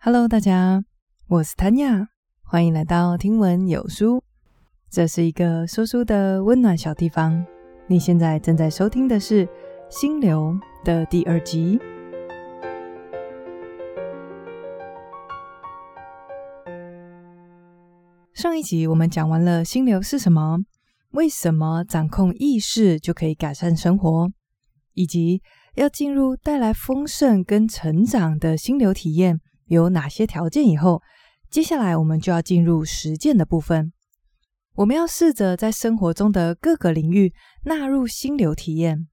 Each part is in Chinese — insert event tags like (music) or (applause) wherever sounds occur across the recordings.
Hello，大家，我是 Tanya，欢迎来到听闻有书。这是一个说书的温暖小地方。你现在正在收听的是《心流》的第二集。上一集我们讲完了心流是什么，为什么掌控意识就可以改善生活，以及要进入带来丰盛跟成长的心流体验。有哪些条件？以后，接下来我们就要进入实践的部分。我们要试着在生活中的各个领域纳入心流体验。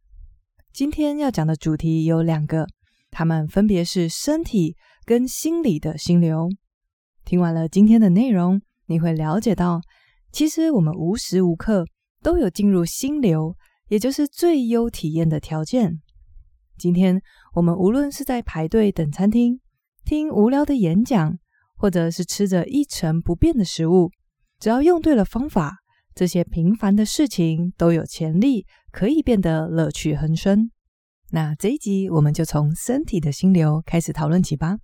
今天要讲的主题有两个，它们分别是身体跟心理的心流。听完了今天的内容，你会了解到，其实我们无时无刻都有进入心流，也就是最优体验的条件。今天我们无论是在排队等餐厅，听无聊的演讲，或者是吃着一成不变的食物，只要用对了方法，这些平凡的事情都有潜力可以变得乐趣横生。那这一集我们就从身体的心流开始讨论起吧。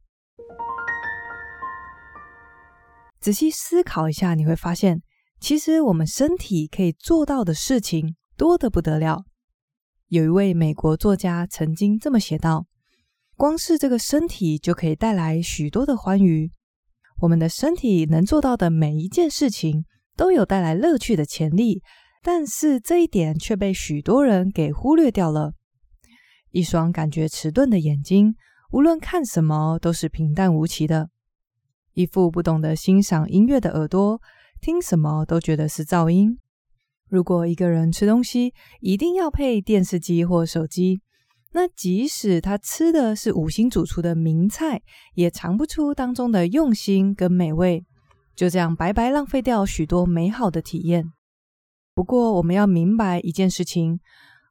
仔细思考一下，你会发现，其实我们身体可以做到的事情多得不得了。有一位美国作家曾经这么写道。光是这个身体就可以带来许多的欢愉。我们的身体能做到的每一件事情都有带来乐趣的潜力，但是这一点却被许多人给忽略掉了。一双感觉迟钝的眼睛，无论看什么都是平淡无奇的；一副不懂得欣赏音乐的耳朵，听什么都觉得是噪音。如果一个人吃东西一定要配电视机或手机。那即使他吃的是五星主厨的名菜，也尝不出当中的用心跟美味，就这样白白浪费掉许多美好的体验。不过，我们要明白一件事情：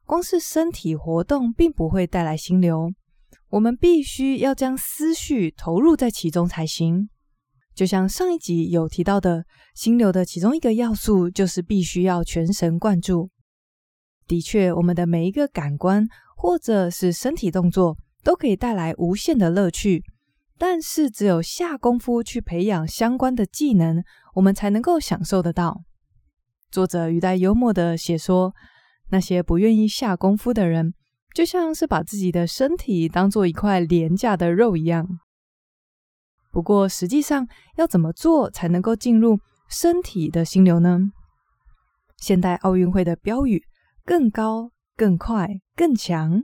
光是身体活动并不会带来心流，我们必须要将思绪投入在其中才行。就像上一集有提到的，心流的其中一个要素就是必须要全神贯注。的确，我们的每一个感官。或者是身体动作都可以带来无限的乐趣，但是只有下功夫去培养相关的技能，我们才能够享受得到。作者语带幽默的写说，那些不愿意下功夫的人，就像是把自己的身体当做一块廉价的肉一样。不过实际上要怎么做才能够进入身体的心流呢？现代奥运会的标语更高。更快、更强，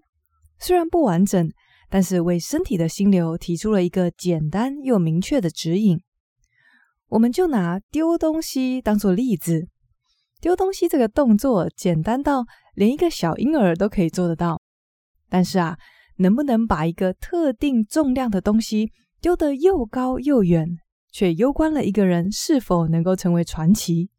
虽然不完整，但是为身体的心流提出了一个简单又明确的指引。我们就拿丢东西当做例子，丢东西这个动作简单到连一个小婴儿都可以做得到。但是啊，能不能把一个特定重量的东西丢得又高又远，却攸关了一个人是否能够成为传奇。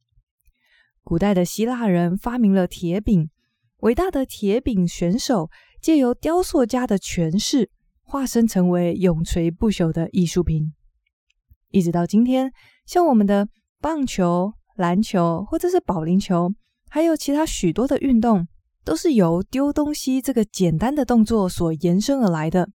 古代的希腊人发明了铁饼。伟大的铁饼选手借由雕塑家的诠释，化身成为永垂不朽的艺术品。一直到今天，像我们的棒球、篮球，或者是保龄球，还有其他许多的运动，都是由丢东西这个简单的动作所延伸而来的。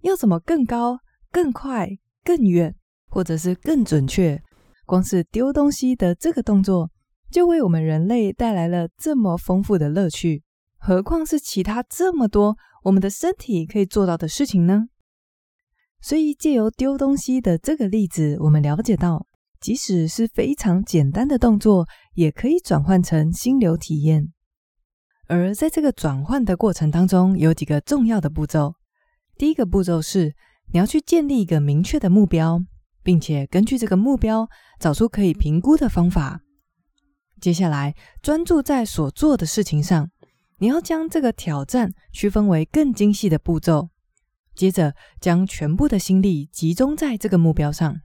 要怎么更高、更快、更远，或者是更准确？光是丢东西的这个动作。就为我们人类带来了这么丰富的乐趣，何况是其他这么多我们的身体可以做到的事情呢？所以借由丢东西的这个例子，我们了解到，即使是非常简单的动作，也可以转换成心流体验。而在这个转换的过程当中，有几个重要的步骤。第一个步骤是，你要去建立一个明确的目标，并且根据这个目标，找出可以评估的方法。接下来，专注在所做的事情上，你要将这个挑战区分为更精细的步骤。接着，将全部的心力集中在这个目标上。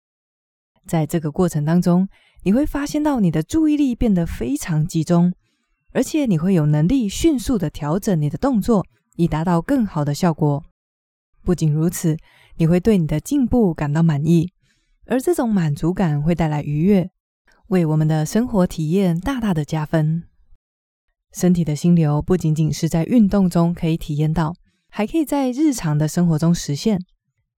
在这个过程当中，你会发现到你的注意力变得非常集中，而且你会有能力迅速的调整你的动作，以达到更好的效果。不仅如此，你会对你的进步感到满意，而这种满足感会带来愉悦。为我们的生活体验大大的加分。身体的心流不仅仅是在运动中可以体验到，还可以在日常的生活中实现。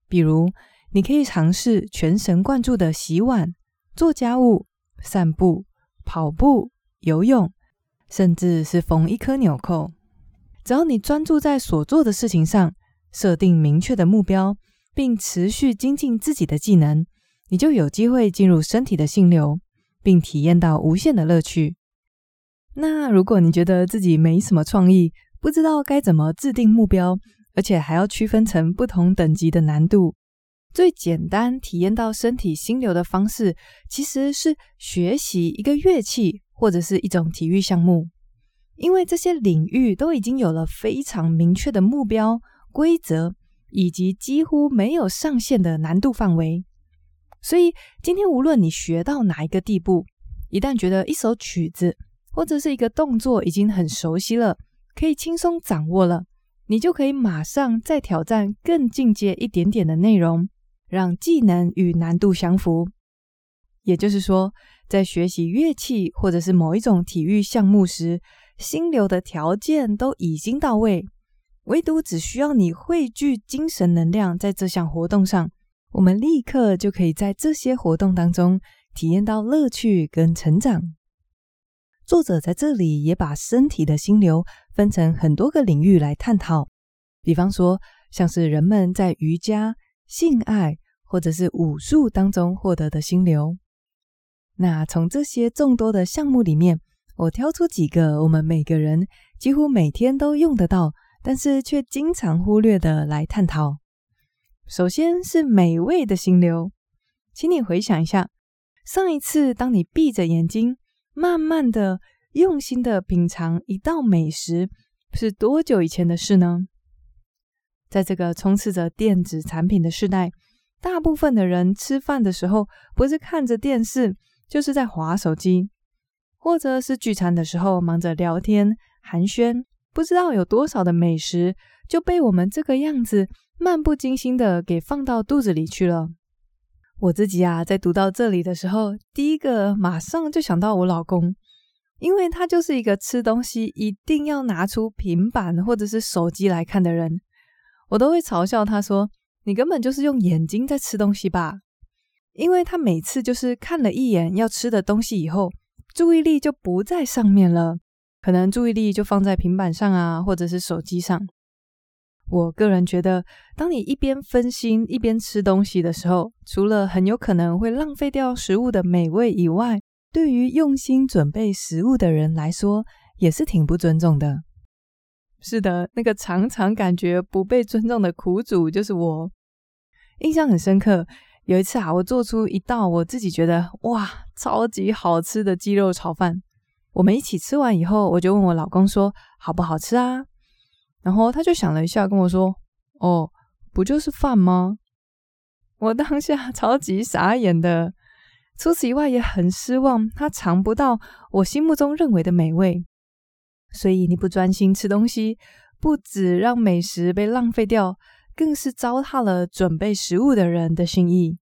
比如，你可以尝试全神贯注的洗碗、做家务、散步、跑步、游泳，甚至是缝一颗纽扣。只要你专注在所做的事情上，设定明确的目标，并持续精进自己的技能，你就有机会进入身体的心流，并体验到无限的乐趣。那如果你觉得自己没什么创意，不知道该怎么制定目标，而且还要区分成不同等级的难度，最简单体验到身体心流的方式，其实是学习一个乐器或者是一种体育项目，因为这些领域都已经有了非常明确的目标、规则，以及几乎没有上限的难度范围。所以今天无论你学到哪一个地步，一旦觉得一首曲子或者是一个动作已经很熟悉了，可以轻松掌握了。你就可以马上再挑战更进阶一点点的内容，让技能与难度相符。也就是说，在学习乐器或者是某一种体育项目时，心流的条件都已经到位，唯独只需要你汇聚精神能量在这项活动上，我们立刻就可以在这些活动当中体验到乐趣跟成长。作者在这里也把身体的心流。分成很多个领域来探讨，比方说，像是人们在瑜伽、性爱或者是武术当中获得的心流。那从这些众多的项目里面，我挑出几个我们每个人几乎每天都用得到，但是却经常忽略的来探讨。首先是美味的心流，请你回想一下，上一次当你闭着眼睛，慢慢的。用心的品尝一道美食是多久以前的事呢？在这个充斥着电子产品的时代，大部分的人吃饭的时候不是看着电视，就是在划手机，或者是聚餐的时候忙着聊天寒暄。不知道有多少的美食就被我们这个样子漫不经心的给放到肚子里去了。我自己啊，在读到这里的时候，第一个马上就想到我老公。因为他就是一个吃东西一定要拿出平板或者是手机来看的人，我都会嘲笑他说：“你根本就是用眼睛在吃东西吧？”因为他每次就是看了一眼要吃的东西以后，注意力就不在上面了，可能注意力就放在平板上啊，或者是手机上。我个人觉得，当你一边分心一边吃东西的时候，除了很有可能会浪费掉食物的美味以外，对于用心准备食物的人来说，也是挺不尊重的。是的，那个常常感觉不被尊重的苦主就是我。印象很深刻，有一次啊，我做出一道我自己觉得哇，超级好吃的鸡肉炒饭。我们一起吃完以后，我就问我老公说好不好吃啊？然后他就想了一下，跟我说：“哦，不就是饭吗？”我当下 (laughs) 超级傻眼的。除此以外，也很失望，他尝不到我心目中认为的美味。所以你不专心吃东西，不止让美食被浪费掉，更是糟蹋了准备食物的人的心意。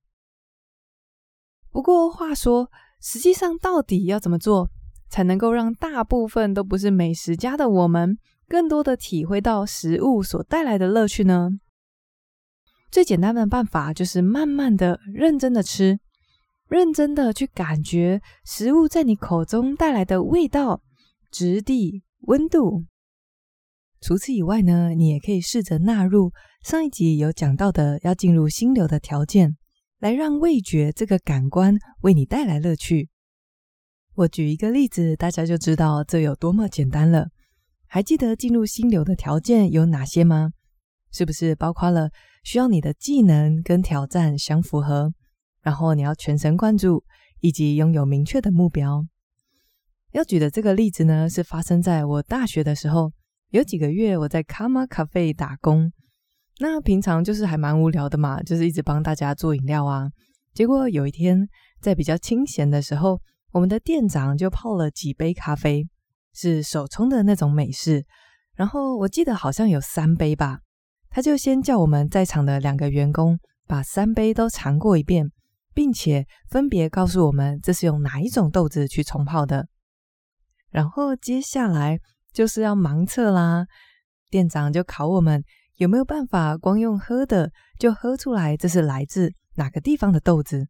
不过话说，实际上到底要怎么做，才能够让大部分都不是美食家的我们，更多的体会到食物所带来的乐趣呢？最简单的办法就是慢慢的、认真的吃。认真的去感觉食物在你口中带来的味道、质地、温度。除此以外呢，你也可以试着纳入上一集有讲到的要进入心流的条件，来让味觉这个感官为你带来乐趣。我举一个例子，大家就知道这有多么简单了。还记得进入心流的条件有哪些吗？是不是包括了需要你的技能跟挑战相符合？然后你要全神贯注，以及拥有明确的目标。要举的这个例子呢，是发生在我大学的时候，有几个月我在卡玛咖啡打工。那平常就是还蛮无聊的嘛，就是一直帮大家做饮料啊。结果有一天在比较清闲的时候，我们的店长就泡了几杯咖啡，是手冲的那种美式。然后我记得好像有三杯吧，他就先叫我们在场的两个员工把三杯都尝过一遍。并且分别告诉我们这是用哪一种豆子去冲泡的，然后接下来就是要盲测啦。店长就考我们有没有办法光用喝的就喝出来这是来自哪个地方的豆子？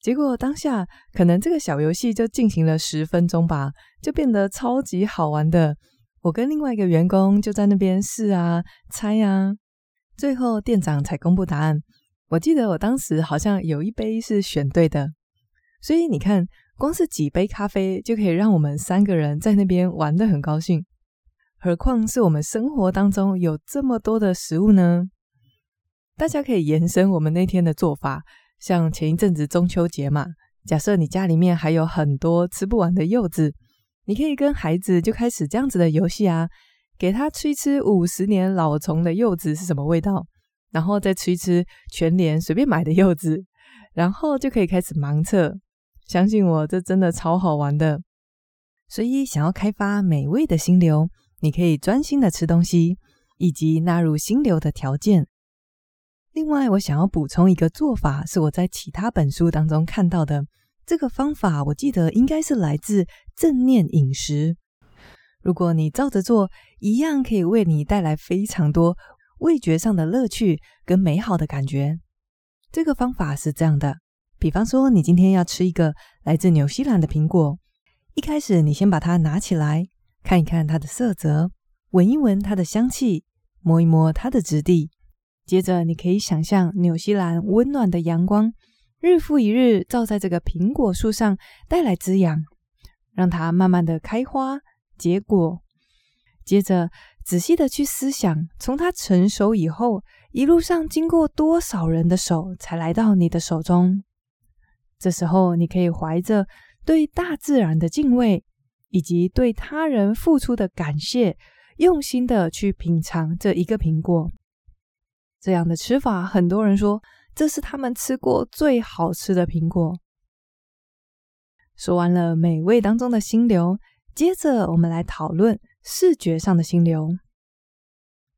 结果当下可能这个小游戏就进行了十分钟吧，就变得超级好玩的。我跟另外一个员工就在那边试啊、猜啊，最后店长才公布答案。我记得我当时好像有一杯是选对的，所以你看，光是几杯咖啡就可以让我们三个人在那边玩得很高兴。何况是我们生活当中有这么多的食物呢？大家可以延伸我们那天的做法，像前一阵子中秋节嘛，假设你家里面还有很多吃不完的柚子，你可以跟孩子就开始这样子的游戏啊，给他吃一吃五十年老虫的柚子是什么味道，然后再吃一吃全年随便买的柚子，然后就可以开始盲测。相信我，这真的超好玩的。所以，想要开发美味的心流，你可以专心的吃东西，以及纳入心流的条件。另外，我想要补充一个做法，是我在其他本书当中看到的。这个方法，我记得应该是来自正念饮食。如果你照着做，一样可以为你带来非常多味觉上的乐趣跟美好的感觉。这个方法是这样的，比方说，你今天要吃一个来自纽西兰的苹果，一开始你先把它拿起来。看一看它的色泽，闻一闻它的香气，摸一摸它的质地。接着，你可以想象纽西兰温暖的阳光，日复一日照在这个苹果树上，带来滋养，让它慢慢的开花结果。接着，仔细的去思想，从它成熟以后，一路上经过多少人的手，才来到你的手中。这时候，你可以怀着对大自然的敬畏。以及对他人付出的感谢，用心的去品尝这一个苹果。这样的吃法，很多人说这是他们吃过最好吃的苹果。说完了美味当中的心流，接着我们来讨论视觉上的心流。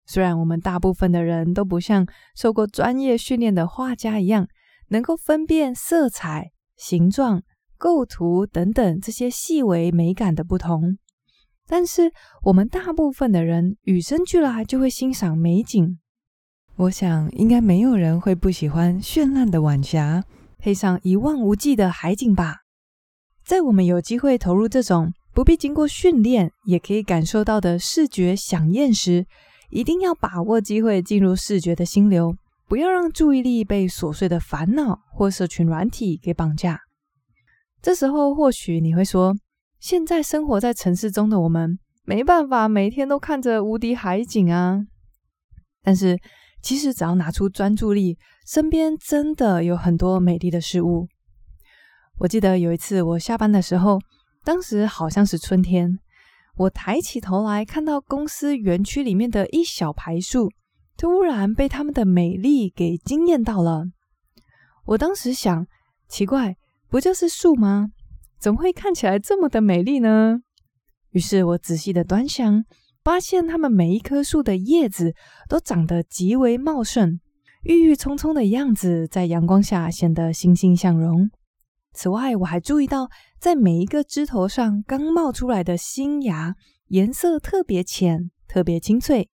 虽然我们大部分的人都不像受过专业训练的画家一样，能够分辨色彩、形状。构图等等这些细微美感的不同，但是我们大部分的人与生俱来就会欣赏美景。我想应该没有人会不喜欢绚烂的晚霞，配上一望无际的海景吧。在我们有机会投入这种不必经过训练也可以感受到的视觉饗宴时，一定要把握机会进入视觉的心流，不要让注意力被琐碎的烦恼或社群软体给绑架。这时候，或许你会说，现在生活在城市中的我们，没办法每天都看着无敌海景啊。但是，其实只要拿出专注力，身边真的有很多美丽的事物。我记得有一次我下班的时候，当时好像是春天，我抬起头来看到公司园区里面的一小排树，突然被它们的美丽给惊艳到了。我当时想，奇怪。不就是树吗？怎么会看起来这么的美丽呢？于是我仔细的端详，发现它们每一棵树的叶子都长得极为茂盛，郁郁葱葱的样子在阳光下显得欣欣向荣。此外，我还注意到，在每一个枝头上刚冒出来的新芽，颜色特别浅，特别清脆。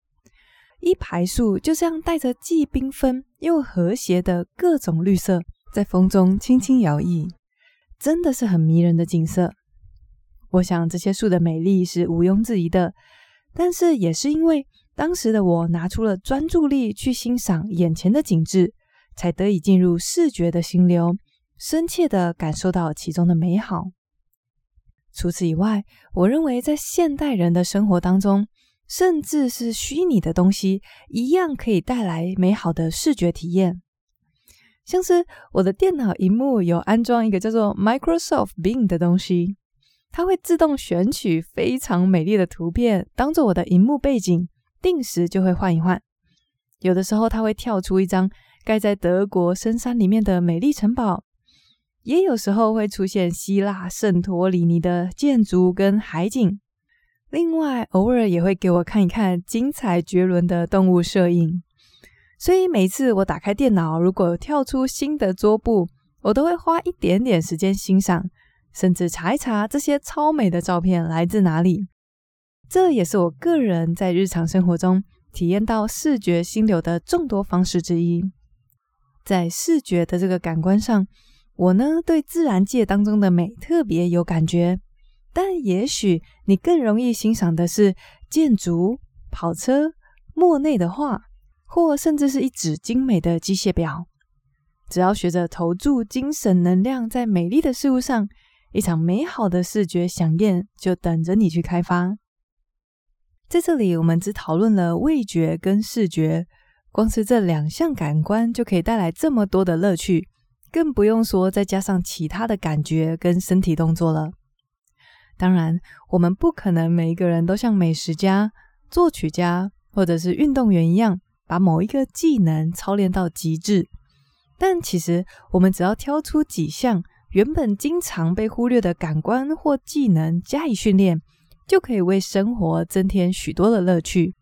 一排树就这样带着既缤纷又和谐的各种绿色，在风中轻轻摇曳。真的是很迷人的景色。我想这些树的美丽是毋庸置疑的，但是也是因为当时的我拿出了专注力去欣赏眼前的景致，才得以进入视觉的心流，深切的感受到其中的美好。除此以外，我认为在现代人的生活当中，甚至是虚拟的东西，一样可以带来美好的视觉体验。像是我的电脑荧幕有安装一个叫做 Microsoft Bing 的东西，它会自动选取非常美丽的图片当做我的荧幕背景，定时就会换一换。有的时候它会跳出一张盖在德国深山里面的美丽城堡，也有时候会出现希腊圣托里尼的建筑跟海景。另外，偶尔也会给我看一看精彩绝伦的动物摄影。所以每次我打开电脑，如果跳出新的桌布，我都会花一点点时间欣赏，甚至查一查这些超美的照片来自哪里。这也是我个人在日常生活中体验到视觉心流的众多方式之一。在视觉的这个感官上，我呢对自然界当中的美特别有感觉，但也许你更容易欣赏的是建筑、跑车、莫内的画，或甚至是一只精美的机械表。只要学着投注精神能量在美丽的事物上，一场美好的视觉饗宴就等着你去开发。在这里，我们只讨论了味觉跟视觉，光是这两项感官就可以带来这么多的乐趣，更不用说再加上其他的感觉跟身体动作了。当然，我们不可能每一个人都像美食家、作曲家或者是运动员一样，把某一个技能操练到极致。但其实，我们只要挑出几项原本经常被忽略的感官或技能加以训练，就可以为生活增添许多的乐趣。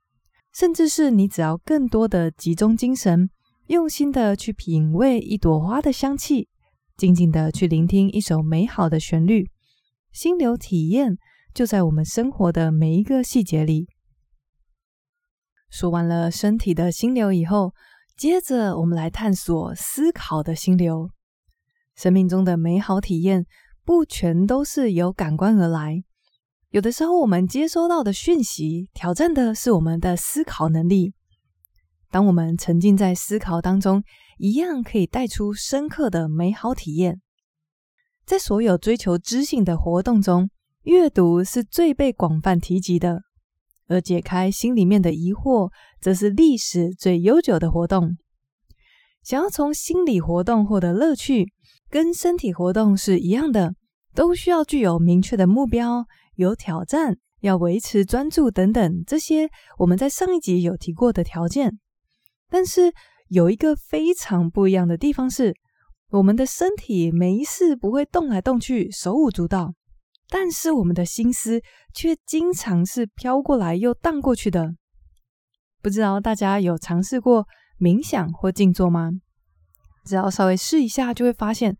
甚至是你只要更多的集中精神，用心的去品味一朵花的香气，静静的去聆听一首美好的旋律，心流体验就在我们生活的每一个细节里。说完了身体的心流以后，接着，我们来探索思考的心流。生命中的美好体验不全都是由感官而来，有的时候我们接收到的讯息挑战的是我们的思考能力。当我们沉浸在思考当中，一样可以带出深刻的美好体验。在所有追求知性的活动中，阅读是最被广泛提及的。而解开心里面的疑惑，则是历史最悠久的活动。想要从心理活动获得乐趣，跟身体活动是一样的，都需要具有明确的目标、有挑战、要维持专注等等这些我们在上一集有提过的条件。但是有一个非常不一样的地方是，我们的身体没事不会动来动去、手舞足蹈。但是我们的心思却经常是飘过来又荡过去的。不知道大家有尝试过冥想或静坐吗？只要稍微试一下，就会发现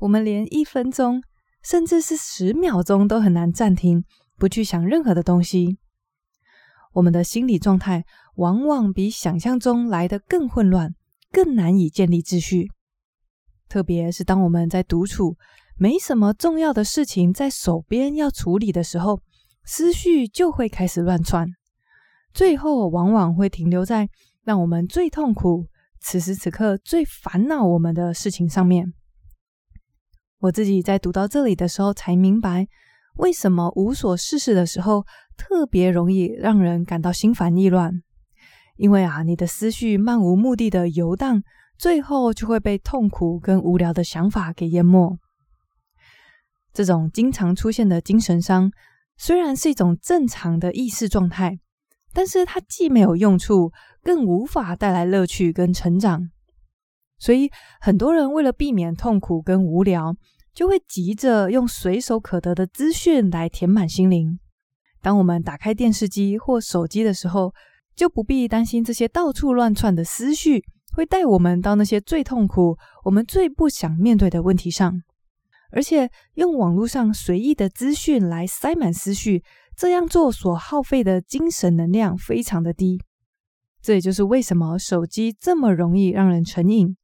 我们连一分钟，甚至是十秒钟都很难暂停，不去想任何的东西。我们的心理状态往往比想象中来得更混乱，更难以建立秩序。特别是当我们在独处。没什么重要的事情在手边要处理的时候，思绪就会开始乱窜，最后往往会停留在让我们最痛苦、此时此刻最烦恼我们的事情上面。我自己在读到这里的时候，才明白为什么无所事事的时候特别容易让人感到心烦意乱，因为啊，你的思绪漫无目的的游荡，最后就会被痛苦跟无聊的想法给淹没。这种经常出现的精神伤，虽然是一种正常的意识状态，但是它既没有用处，更无法带来乐趣跟成长。所以，很多人为了避免痛苦跟无聊，就会急着用随手可得的资讯来填满心灵。当我们打开电视机或手机的时候，就不必担心这些到处乱窜的思绪会带我们到那些最痛苦、我们最不想面对的问题上。而且用网络上随意的资讯来塞满思绪，这样做所耗费的精神能量非常的低。这也就是为什么手机这么容易让人成瘾，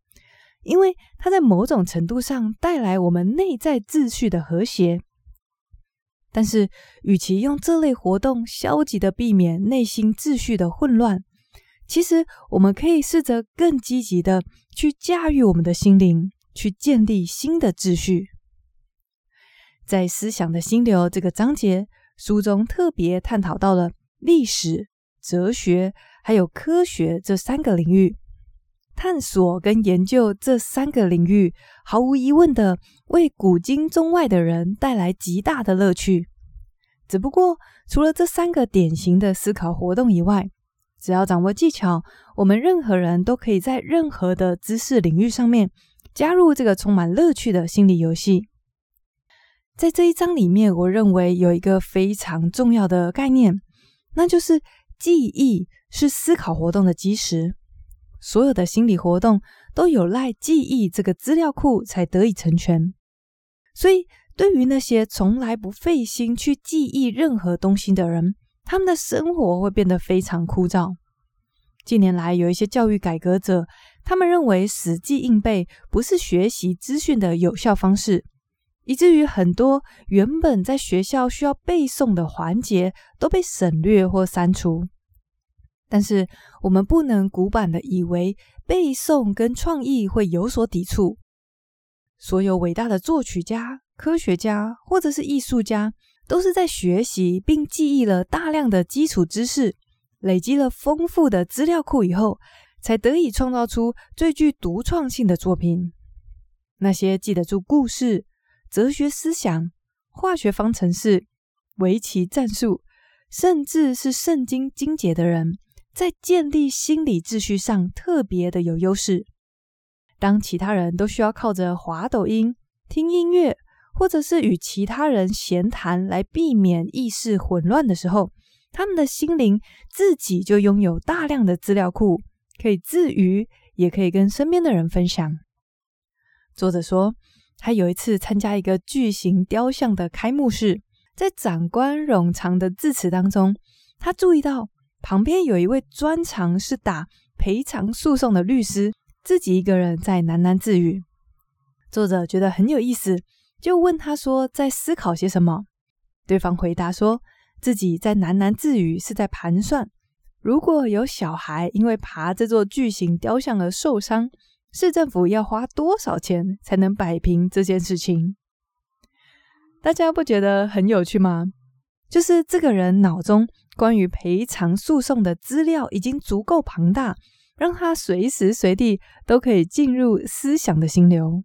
因为它在某种程度上带来我们内在秩序的和谐。但是，与其用这类活动消极的避免内心秩序的混乱，其实我们可以试着更积极的去驾驭我们的心灵，去建立新的秩序。在思想的心流这个章节，书中特别探讨到了历史、哲学还有科学这三个领域。探索跟研究这三个领域，毫无疑问的为古今中外的人带来极大的乐趣。只不过，除了这三个典型的思考活动以外，只要掌握技巧，我们任何人都可以在任何的知识领域上面加入这个充满乐趣的心理游戏。在这一章里面，我认为有一个非常重要的概念，那就是记忆是思考活动的基石。所有的心理活动都有赖记忆这个资料库才得以成全。所以，对于那些从来不费心去记忆任何东西的人，他们的生活会变得非常枯燥。近年来有一些教育改革者，他们认为死记硬背不是学习资讯的有效方式，以至于很多原本在学校需要背诵的环节都被省略或删除。但是我们不能古板的以为背诵跟创意会有所抵触。所有伟大的作曲家、科学家或者是艺术家，都是在学习并记忆了大量的基础知识，累积了丰富的资料库以后，才得以创造出最具独创性的作品。那些记得住故事、哲学思想、化学方程式、围棋战术，甚至是圣经经节的人，在建立心理秩序上特别的有优势。当其他人都需要靠着滑抖音、听音乐，或者是与其他人闲谈来避免意识混乱的时候，他们的心灵自己就拥有大量的资料库，可以自娱，也可以跟身边的人分享。作者说，他有一次参加一个巨型雕像的开幕式，在长官冗长的致辞当中，他注意到旁边有一位专长是打赔偿诉讼的律师，自己一个人在喃喃自语。作者觉得很有意思。就问他说，在思考些什么？对方回答说，自己在喃喃自语，是在盘算，如果有小孩因为爬这座巨型雕像而受伤，市政府要花多少钱才能摆平这件事情？大家不觉得很有趣吗？就是这个人脑中关于赔偿诉讼的资料已经足够庞大，让他随时随地都可以进入思想的心流。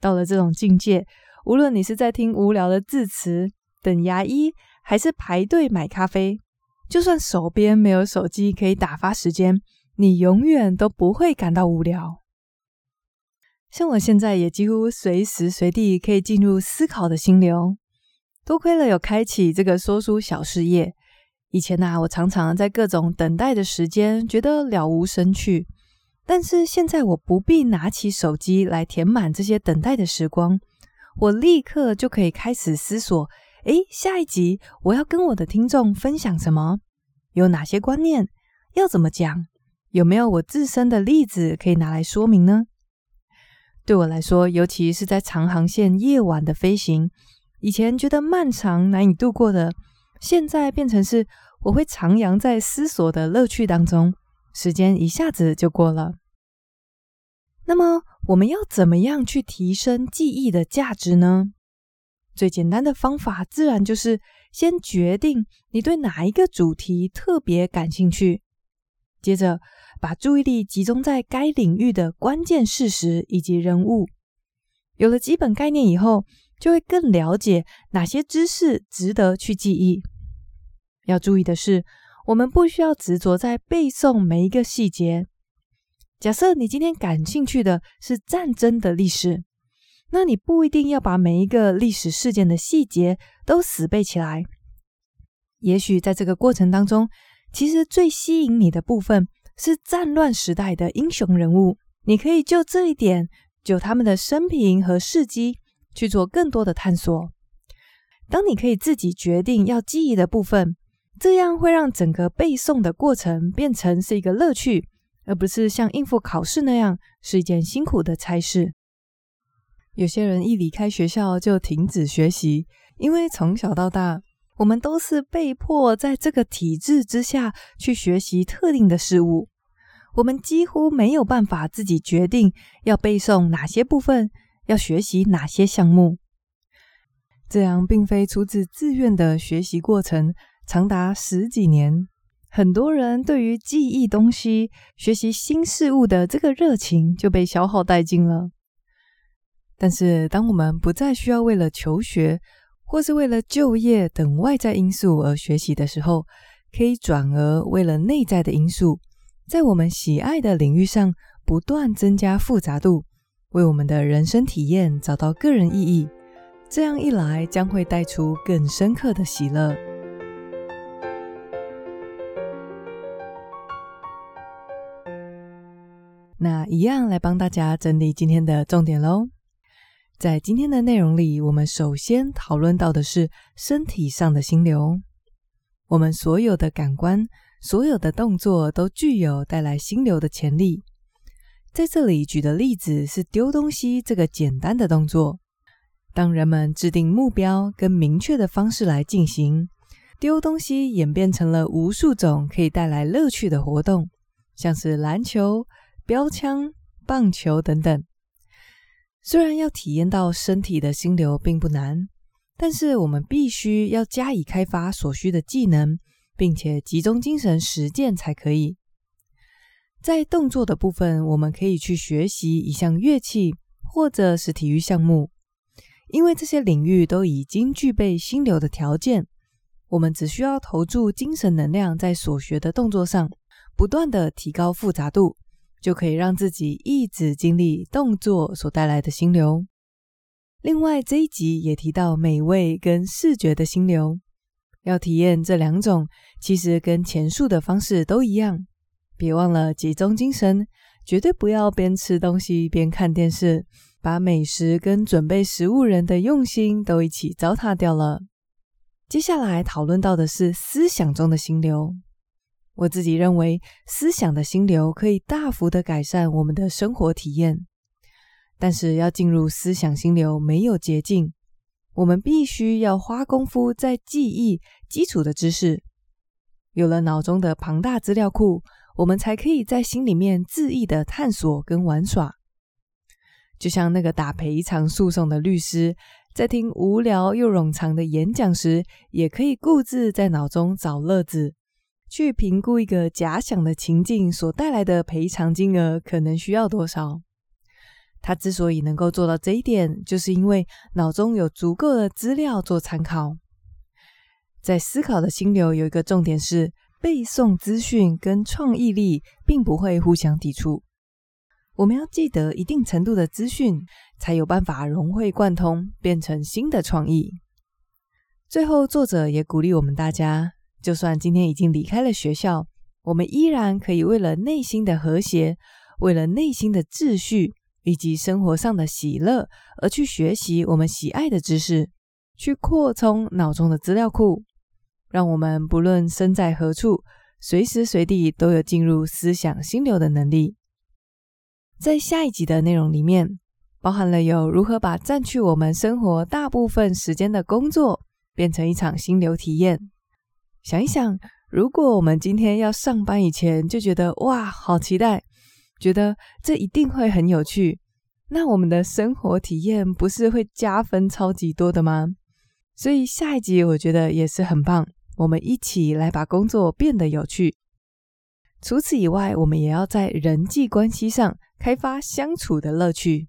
到了这种境界，无论你是在听无聊的字词、等牙医，还是排队买咖啡，就算手边没有手机可以打发时间，你永远都不会感到无聊。像我现在也几乎随时随地可以进入思考的心流。多亏了有开启这个说书小事业，以前呐、啊，我常常在各种等待的时间觉得了无生趣。但是现在我不必拿起手机来填满这些等待的时光，我立刻就可以开始思索：诶，下一集我要跟我的听众分享什么？有哪些观念？要怎么讲？有没有我自身的例子可以拿来说明呢？对我来说，尤其是在长航线夜晚的飞行，以前觉得漫长难以度过的，现在变成是我会徜徉在思索的乐趣当中。时间一下子就过了。那么，我们要怎么样去提升记忆的价值呢？最简单的方法，自然就是先决定你对哪一个主题特别感兴趣，接着把注意力集中在该领域的关键事实以及人物。有了基本概念以后，就会更了解哪些知识值得去记忆。要注意的是，我们不需要执着在背诵每一个细节。假设你今天感兴趣的是战争的历史，那你不一定要把每一个历史事件的细节都死背起来。也许在这个过程当中，其实最吸引你的部分是战乱时代的英雄人物。你可以就这一点，就他们的生平和事迹去做更多的探索。当你可以自己决定要记忆的部分。这样会让整个背诵的过程变成是一个乐趣，而不是像应付考试那样是一件辛苦的差事。有些人一离开学校就停止学习，因为从小到大，我们都是被迫在这个体制之下去学习特定的事物，我们几乎没有办法自己决定要背诵哪些部分，要学习哪些项目。这样并非出自自愿的学习过程。长达十几年，很多人对于记忆东西、学习新事物的这个热情就被消耗殆尽了。但是，当我们不再需要为了求学或是为了就业等外在因素而学习的时候，可以转而为了内在的因素，在我们喜爱的领域上不断增加复杂度，为我们的人生体验找到个人意义。这样一来，将会带出更深刻的喜乐。那一样来帮大家整理今天的重点喽。在今天的内容里，我们首先讨论到的是身体上的心流。我们所有的感官所有的动作都具有带来心流的潜力。在这里举的例子是丢东西这个简单的动作。当人们制定目标跟明确的方式来进行，丢东西演变成了无数种可以带来乐趣的活动，像是篮球、标枪、棒球等等。虽然要体验到身体的心流并不难，但是我们必须要加以开发所需的技能，并且集中精神实践才可以。在动作的部分，我们可以去学习一项乐器，或者是体育项目。因为这些领域都已经具备心流的条件，我们只需要投注精神能量在所学的动作上，不断的提高复杂度，就可以让自己一直经历动作所带来的心流。另外，这一集也提到美味跟视觉的心流，要体验这两种，其实跟前述的方式都一样。别忘了集中精神，绝对不要边吃东西边看电视。把美食跟准备食物人的用心都一起糟蹋掉了。接下来讨论到的是思想中的心流。我自己认为，思想的心流可以大幅的改善我们的生活体验。但是要进入思想心流没有捷径，我们必须要花功夫在记忆基础的知识。有了脑中的庞大资料库，我们才可以在心里面恣意的探索跟玩耍。就像那个打赔偿诉讼的律师，在听无聊又冗长的演讲时，也可以固自在脑中找乐子，去评估一个假想的情境所带来的赔偿金额可能需要多少。他之所以能够做到这一点，就是因为脑中有足够的资料做参考。在思考的心流有一个重点是，背诵资讯跟创意力并不会互相抵触。我们要记得一定程度的资讯，才有办法融会贯通，变成新的创意。最后，作者也鼓励我们大家，就算今天已经离开了学校，我们依然可以为了内心的和谐，为了内心的秩序，以及生活上的喜乐，而去学习我们喜爱的知识，去扩充脑中的资料库，让我们不论身在何处，随时随地都有进入思想心流的能力。在下一集的内容里面，包含了有如何把占据我们生活大部分时间的工作变成一场心流体验。想一想，如果我们今天要上班以前就觉得哇，好期待，觉得这一定会很有趣，那我们的生活体验不是会加分超级多的吗？所以下一集我觉得也是很棒，我们一起来把工作变得有趣。除此以外，我们也要在人际关系上开发相处的乐趣。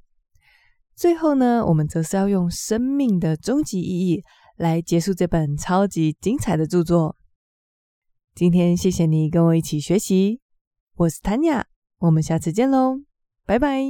最后呢，我们则是要用生命的终极意义来结束这本超级精彩的著作。今天谢谢你跟我一起学习，我是 Tanya，我们下次见喽，拜拜。